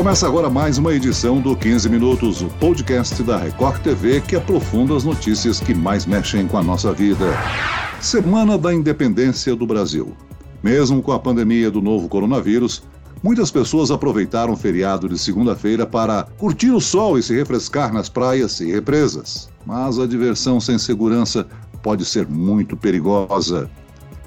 Começa agora mais uma edição do 15 Minutos, o podcast da Record TV que aprofunda as notícias que mais mexem com a nossa vida. Semana da Independência do Brasil. Mesmo com a pandemia do novo coronavírus, muitas pessoas aproveitaram o feriado de segunda-feira para curtir o sol e se refrescar nas praias e represas. Mas a diversão sem segurança pode ser muito perigosa.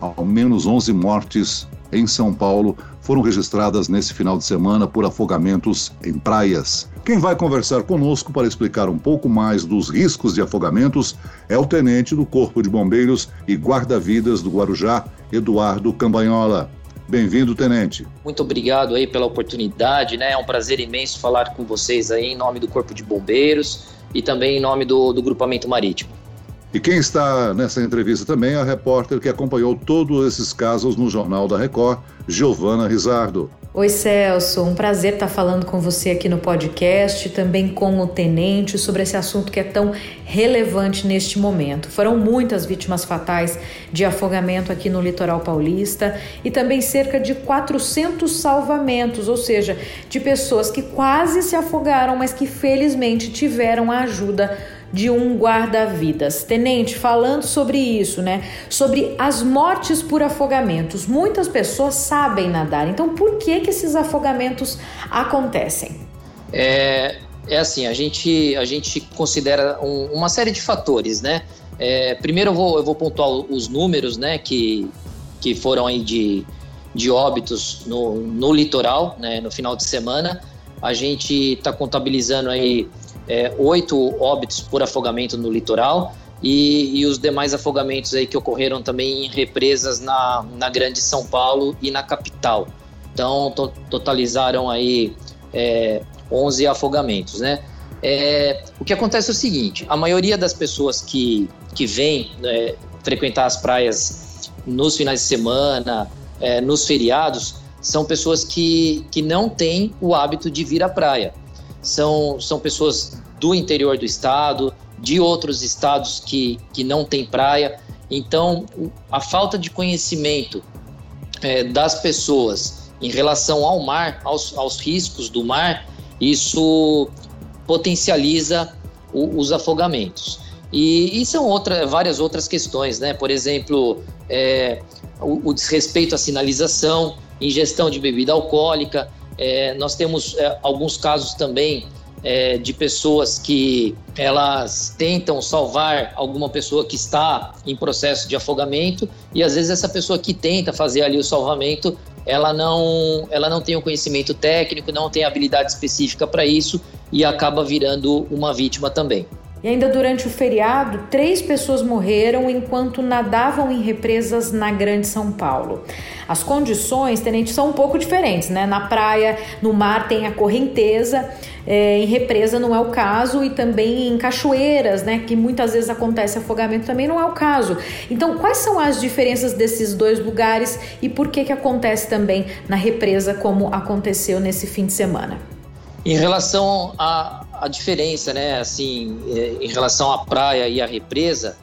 Ao menos 11 mortes em São Paulo foram registradas nesse final de semana por afogamentos em praias. Quem vai conversar conosco para explicar um pouco mais dos riscos de afogamentos é o tenente do Corpo de Bombeiros e guarda-vidas do Guarujá, Eduardo Cambanhola. Bem-vindo, tenente. Muito obrigado aí pela oportunidade, né? É um prazer imenso falar com vocês aí em nome do Corpo de Bombeiros e também em nome do, do Grupamento Marítimo. E quem está nessa entrevista também é a repórter que acompanhou todos esses casos no Jornal da Record, Giovana Rizardo. Oi Celso, um prazer estar falando com você aqui no podcast, também com o tenente, sobre esse assunto que é tão relevante neste momento. Foram muitas vítimas fatais de afogamento aqui no litoral paulista e também cerca de 400 salvamentos, ou seja, de pessoas que quase se afogaram, mas que felizmente tiveram a ajuda de um guarda-vidas. Tenente, falando sobre isso, né? Sobre as mortes por afogamentos. Muitas pessoas sabem nadar, então por que, que esses afogamentos acontecem? É, é assim, a gente, a gente considera um, uma série de fatores, né? É, primeiro eu vou, eu vou pontuar os números, né, que, que foram aí de, de óbitos no, no litoral, né, no final de semana. A gente está contabilizando aí é, oito óbitos por afogamento no litoral e, e, os demais afogamentos aí que ocorreram também em represas na, na Grande São Paulo e na capital. Então, to, totalizaram aí é, 11 afogamentos, né? É, o que acontece é o seguinte, a maioria das pessoas que, que vêm né, frequentar as praias nos finais de semana, é, nos feriados, são pessoas que, que não têm o hábito de vir à praia. São, são pessoas do interior do estado, de outros estados que, que não tem praia. Então, a falta de conhecimento é, das pessoas em relação ao mar, aos, aos riscos do mar, isso potencializa o, os afogamentos. E, e, são outra, várias outras questões, né? Por exemplo, é, o, o, desrespeito à sinalização, ingestão de bebida alcoólica. É, nós temos é, alguns casos também é, de pessoas que elas tentam salvar alguma pessoa que está em processo de afogamento e às vezes essa pessoa que tenta fazer ali o salvamento ela não ela não tem o conhecimento técnico não tem habilidade específica para isso e acaba virando uma vítima também e ainda durante o feriado, três pessoas morreram enquanto nadavam em represas na Grande São Paulo. As condições, tenente, são um pouco diferentes, né? Na praia, no mar tem a correnteza, é, em represa não é o caso, e também em cachoeiras, né? Que muitas vezes acontece afogamento também não é o caso. Então, quais são as diferenças desses dois lugares e por que que acontece também na represa como aconteceu nesse fim de semana? Em relação a a diferença, né, assim, é, em relação à praia e à represa,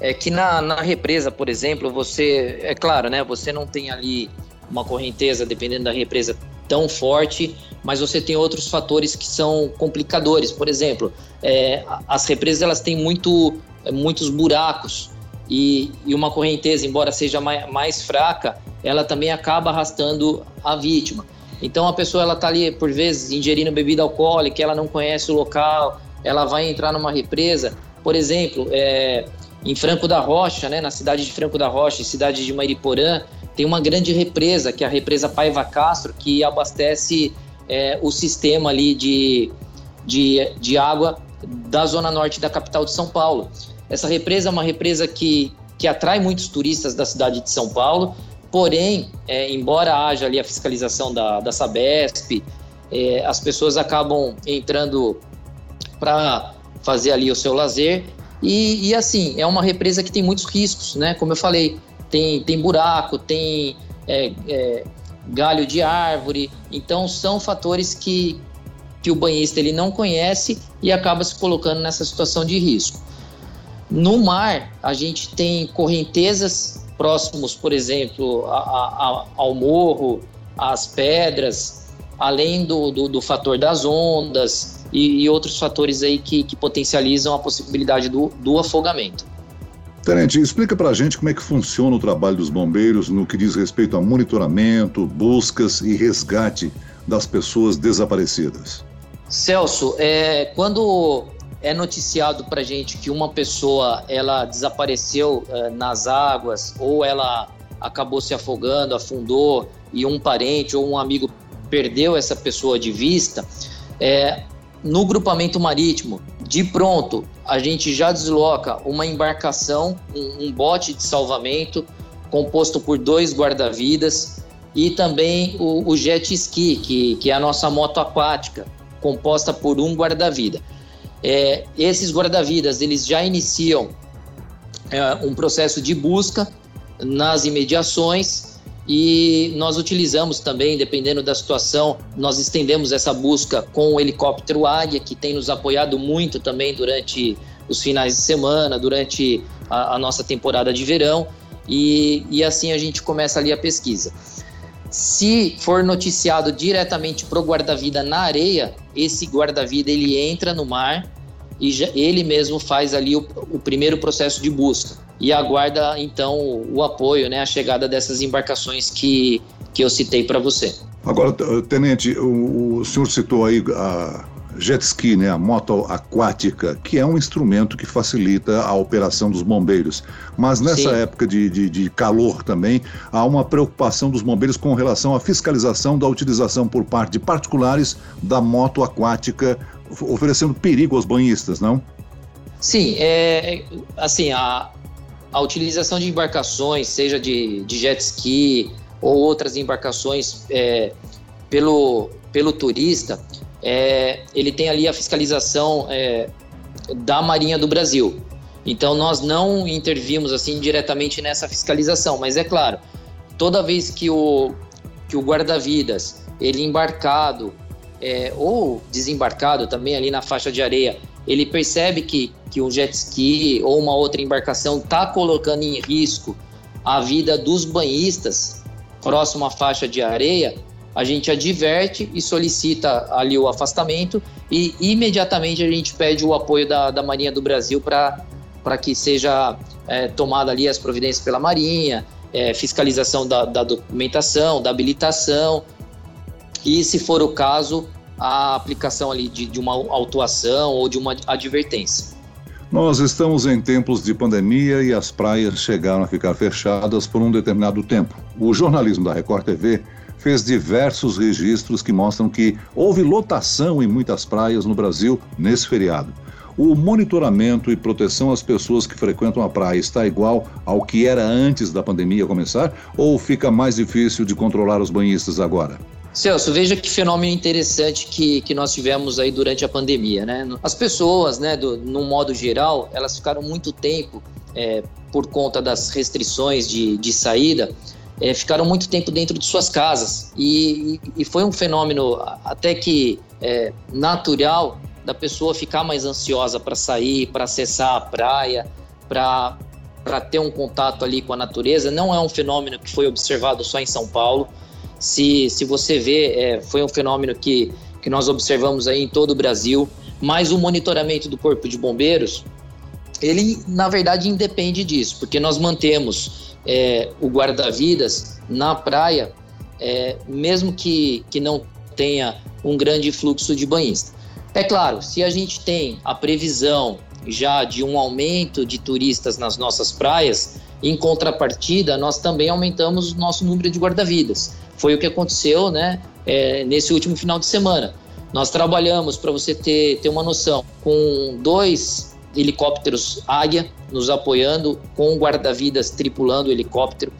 é que na, na represa, por exemplo, você, é claro, né, você não tem ali uma correnteza, dependendo da represa, tão forte, mas você tem outros fatores que são complicadores. Por exemplo, é, as represas elas têm muito, muitos buracos e, e uma correnteza, embora seja mais, mais fraca, ela também acaba arrastando a vítima. Então a pessoa ela tá ali por vezes ingerindo bebida alcoólica, ela não conhece o local, ela vai entrar numa represa, por exemplo, é, em Franco da Rocha, né, na cidade de Franco da Rocha, cidade de Mariporã, tem uma grande represa, que é a represa Paiva Castro, que abastece é, o sistema ali de, de, de água da zona norte da capital de São Paulo. Essa represa é uma represa que, que atrai muitos turistas da cidade de São Paulo, Porém, é, embora haja ali a fiscalização da, da Sabesp, é, as pessoas acabam entrando para fazer ali o seu lazer. E, e, assim, é uma represa que tem muitos riscos, né? Como eu falei, tem, tem buraco, tem é, é galho de árvore. Então, são fatores que, que o banhista ele não conhece e acaba se colocando nessa situação de risco. No mar, a gente tem correntezas próximos, por exemplo, a, a, ao morro, às pedras, além do, do, do fator das ondas e, e, outros fatores aí que, que potencializam a possibilidade do, do afogamento. Tenente, explica para a gente como é que funciona o trabalho dos bombeiros no que diz respeito a monitoramento, buscas e resgate das pessoas desaparecidas. Celso, é, quando é noticiado para gente que uma pessoa ela desapareceu é, nas águas ou ela acabou se afogando, afundou e um parente ou um amigo perdeu essa pessoa de vista, é, no grupamento marítimo, de pronto, a gente já desloca uma embarcação, um, um bote de salvamento composto por dois guarda-vidas e também o, o, jet ski, que, que é a nossa moto aquática, composta por um guarda-vida. É, esses guarda-vidas eles já iniciam é, um processo de busca nas imediações e nós utilizamos também, dependendo da situação, nós estendemos essa busca com o helicóptero Águia, que tem nos apoiado muito também durante os finais de semana, durante a, a nossa temporada de verão, e, e assim a gente começa ali a pesquisa. Se for noticiado diretamente para o guarda-vida na areia, esse guarda-vida ele entra no mar e já, ele mesmo faz ali o, o primeiro processo de busca e aguarda então o apoio, né, a chegada dessas embarcações que, que eu citei para você. Agora, tenente, o, o, senhor citou aí a jet ski, né, a moto aquática, que é um instrumento que facilita a operação dos bombeiros. Mas nessa Sim. época de, de, de, calor também, há uma preocupação dos bombeiros com relação à fiscalização da utilização por parte de particulares da moto aquática, oferecendo perigo aos banhistas, não? Sim, é, assim, a, a utilização de embarcações, seja de, de jet ski ou outras embarcações é, pelo, pelo turista, é, ele tem ali a fiscalização é, da Marinha do Brasil. Então nós não intervimos assim diretamente nessa fiscalização, mas é claro, toda vez que o, que o guarda-vidas ele embarcado é, ou desembarcado também ali na faixa de areia, ele percebe que que um jet ski ou uma outra embarcação está colocando em risco a vida dos banhistas próximo à faixa de areia, a gente adverte e solicita ali o afastamento e imediatamente a gente pede o apoio da, da Marinha do Brasil para que seja é, tomada ali as providências pela Marinha, é, fiscalização da, da documentação, da habilitação e, se for o caso, a aplicação ali de, de uma autuação ou de uma advertência. Nós estamos em tempos de pandemia e as praias chegaram a ficar fechadas por um determinado tempo. O jornalismo da Record TV fez diversos registros que mostram que houve lotação em muitas praias no Brasil nesse feriado. O monitoramento e proteção às pessoas que frequentam a praia está igual ao que era antes da pandemia começar ou fica mais difícil de controlar os banhistas agora? Celso, veja que fenômeno interessante que, que nós tivemos aí durante a pandemia, né? As pessoas, né, do, modo geral, elas ficaram muito tempo, é, por conta das restrições de, de saída, é, ficaram muito tempo dentro de suas casas. E, e foi um fenômeno até que é, natural da pessoa ficar mais ansiosa para sair, para acessar a praia, para ter um contato ali com a natureza. Não é um fenômeno que foi observado só em São Paulo. Se, se você vê, é, foi um fenômeno que, que nós observamos aí em todo o Brasil, mas o monitoramento do Corpo de Bombeiros, ele na verdade independe disso, porque nós mantemos é, o guarda-vidas na praia, é, mesmo que, que não tenha um grande fluxo de banhista. É claro, se a gente tem a previsão já de um aumento de turistas nas nossas praias, em contrapartida, nós também aumentamos o nosso número de guarda-vidas. Foi o que aconteceu né, é, nesse último final de semana. Nós trabalhamos, para você ter, ter uma noção, com dois helicópteros Águia nos apoiando, com guarda-vidas tripulando o helicóptero.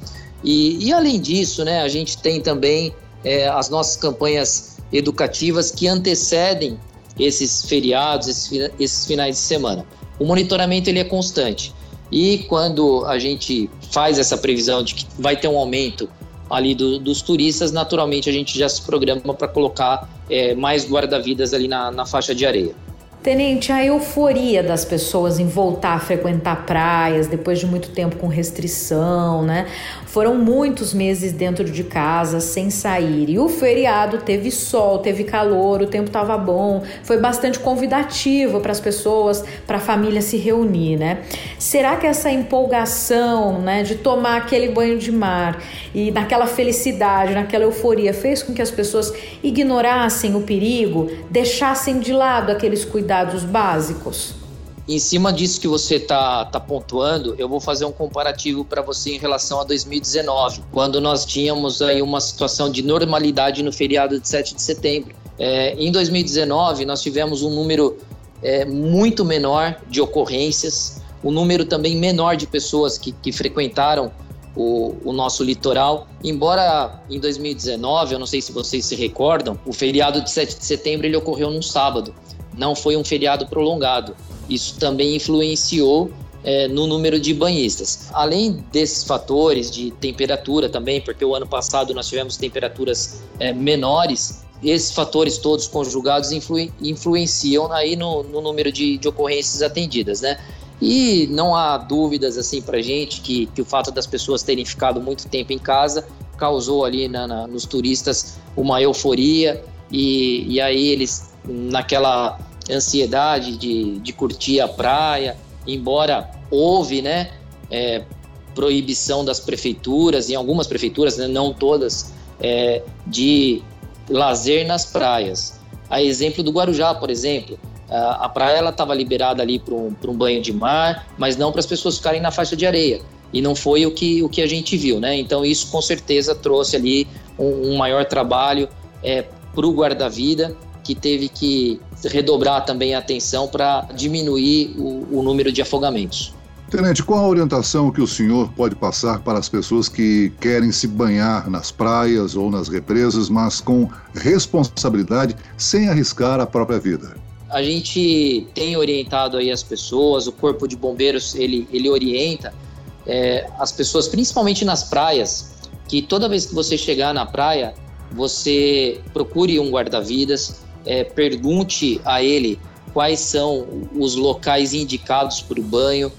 E, e, além disso, né, a gente tem também é, as nossas campanhas educativas que antecedem esses feriados, esses, esses finais de semana. O monitoramento ele é constante. E quando a gente faz essa previsão de que vai ter um aumento ali do, dos turistas, naturalmente a gente já se programa para colocar é, mais guarda-vidas ali na, na faixa de areia. Tenente, a euforia das pessoas em voltar a frequentar praias depois de muito tempo com restrição, né? Foram muitos meses dentro de casa sem sair. E o feriado teve sol, teve calor, o tempo estava bom, foi bastante convidativo para as pessoas, para a família se reunir, né? Será que essa empolgação, né, de tomar aquele banho de mar e naquela felicidade, naquela euforia, fez com que as pessoas ignorassem o perigo, deixassem de lado aqueles cuidados básicos? Em cima disso que você está tá pontuando, eu vou fazer um comparativo para você em relação a 2019, quando nós tínhamos aí uma situação de normalidade no feriado de 7 de setembro. É, em 2019, nós tivemos um número é, muito menor de ocorrências, um número também menor de pessoas que, que frequentaram o, o, nosso litoral. Embora em 2019, eu não sei se vocês se recordam, o feriado de 7 de setembro ele ocorreu num sábado, não foi um feriado prolongado. Isso também influenciou é, no número de banhistas. Além desses fatores de temperatura também, porque o ano passado nós tivemos temperaturas é, menores, esses fatores todos conjugados influ, influenciam aí no, no número de, de, ocorrências atendidas, né? E não há dúvidas assim para gente que, que o fato das pessoas terem ficado muito tempo em casa causou ali na, na, nos turistas uma euforia e, e aí eles naquela ansiedade de, de curtir a praia, embora houve, né, é, proibição das prefeituras, em algumas prefeituras, né, não todas, é, de lazer nas praias. A exemplo do Guarujá, por exemplo, a, praia estava liberada ali para um, um banho de mar, mas não para as pessoas ficarem na faixa de areia. E não foi o que, o que a gente viu, né? Então isso com certeza trouxe ali um, um maior trabalho é, para o guarda-vida que teve que redobrar também a atenção para diminuir o, o número de afogamentos. Tenente, qual a orientação que o senhor pode passar para as pessoas que querem se banhar nas praias ou nas represas, mas com responsabilidade, sem arriscar a própria vida? A gente tem orientado aí as pessoas, o Corpo de Bombeiros ele, ele orienta é, as pessoas, principalmente nas praias, que toda vez que você chegar na praia, você procure um guarda-vidas, é, pergunte a ele quais são os locais indicados para o banho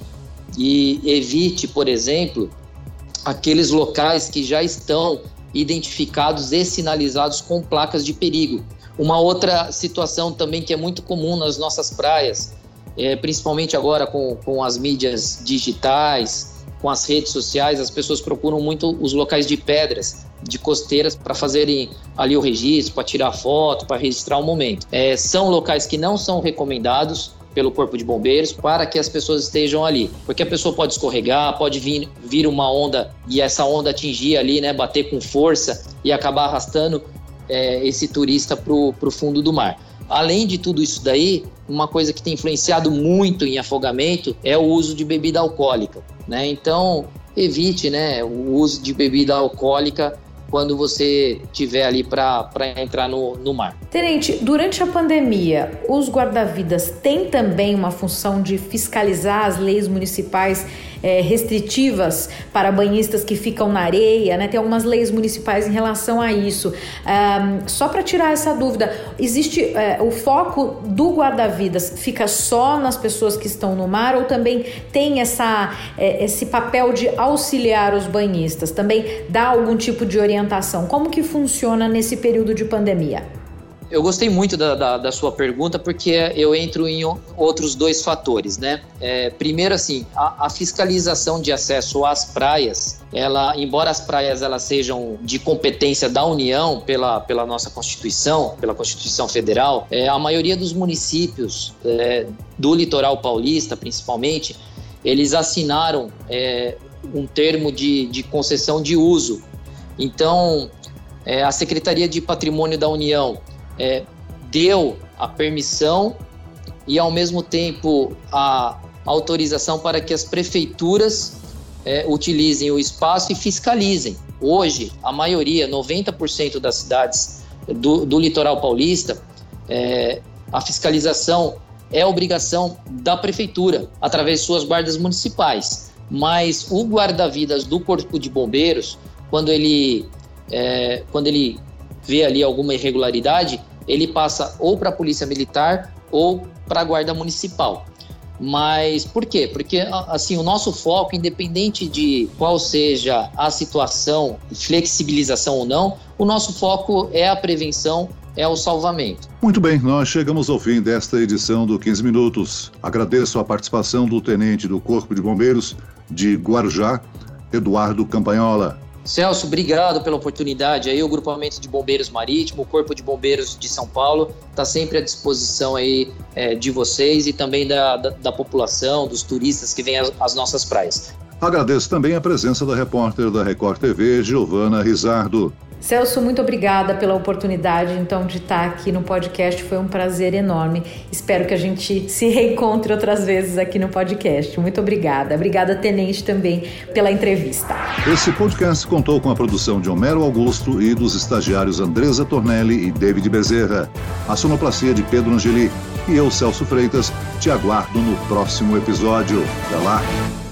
e evite, por exemplo, aqueles locais que já estão identificados e sinalizados com placas de perigo. Uma outra situação também que é muito comum nas nossas praias, é, principalmente agora com, com as mídias digitais, com as redes sociais, as pessoas procuram muito os locais de pedras de costeiras para fazerem ali o registro, para tirar foto, para registrar o momento. É, são locais que não são recomendados pelo corpo de bombeiros para que as pessoas estejam ali, porque a pessoa pode escorregar, pode vir, vir uma onda e essa onda atingir ali, né, bater com força e acabar arrastando é, esse turista para o fundo do mar. Além de tudo isso daí, uma coisa que tem influenciado muito em afogamento é o uso de bebida alcoólica, né? Então evite, né, o uso de bebida alcoólica quando você tiver ali para entrar no, no mar. Tenente, durante a pandemia, os guarda-vidas têm também uma função de fiscalizar as leis municipais é, restritivas para banhistas que ficam na areia, né? Tem algumas leis municipais em relação a isso. Um, só para tirar essa dúvida, existe é, o foco do guarda-vidas fica só nas pessoas que estão no mar ou também tem essa, é, esse papel de auxiliar os banhistas? Também dá algum tipo de orientação? orientação? Como que funciona nesse período de pandemia? Eu gostei muito da, da, da, sua pergunta porque eu entro em outros dois fatores, né? É, primeiro, assim, a, a, fiscalização de acesso às praias, ela, embora as praias elas sejam de competência da União pela, pela nossa Constituição, pela Constituição Federal, é, a maioria dos municípios é, do litoral paulista, principalmente, eles assinaram é, um termo de, de concessão de uso então, é, a Secretaria de Patrimônio da União é, deu a permissão e, ao mesmo tempo, a autorização para que as prefeituras é, utilizem o espaço e fiscalizem. Hoje, a maioria, 90% das cidades do, do litoral paulista, é, a fiscalização é obrigação da prefeitura, através de suas guardas municipais. Mas o guarda-vidas do Corpo de Bombeiros, quando ele, é, quando ele vê ali alguma irregularidade, ele passa ou para a polícia militar ou para a Guarda Municipal. Mas por quê? Porque assim, o nosso foco, independente de qual seja a situação, flexibilização ou não, o nosso foco é a prevenção, é o salvamento. Muito bem, nós chegamos ao fim desta edição do 15 Minutos. Agradeço a participação do tenente do Corpo de Bombeiros de Guarujá, Eduardo Campanhola. Celso, obrigado pela oportunidade. Aí o grupamento de bombeiros marítimo, o corpo de bombeiros de São Paulo está sempre à disposição aí é, de vocês e também da, da, da, população, dos turistas que vêm às, às nossas praias. Agradeço também a presença da repórter da Record TV, Giovana Rizardo. Celso, muito obrigada pela oportunidade então de estar aqui no podcast. Foi um prazer enorme. Espero que a gente se reencontre outras vezes aqui no podcast. Muito obrigada. Obrigada, Tenente, também pela entrevista. Esse podcast contou com a produção de Homero Augusto e dos estagiários Andresa Tornelli e David Bezerra. A sonoplastia de Pedro Angeli. E eu, Celso Freitas, te aguardo no próximo episódio. Até lá!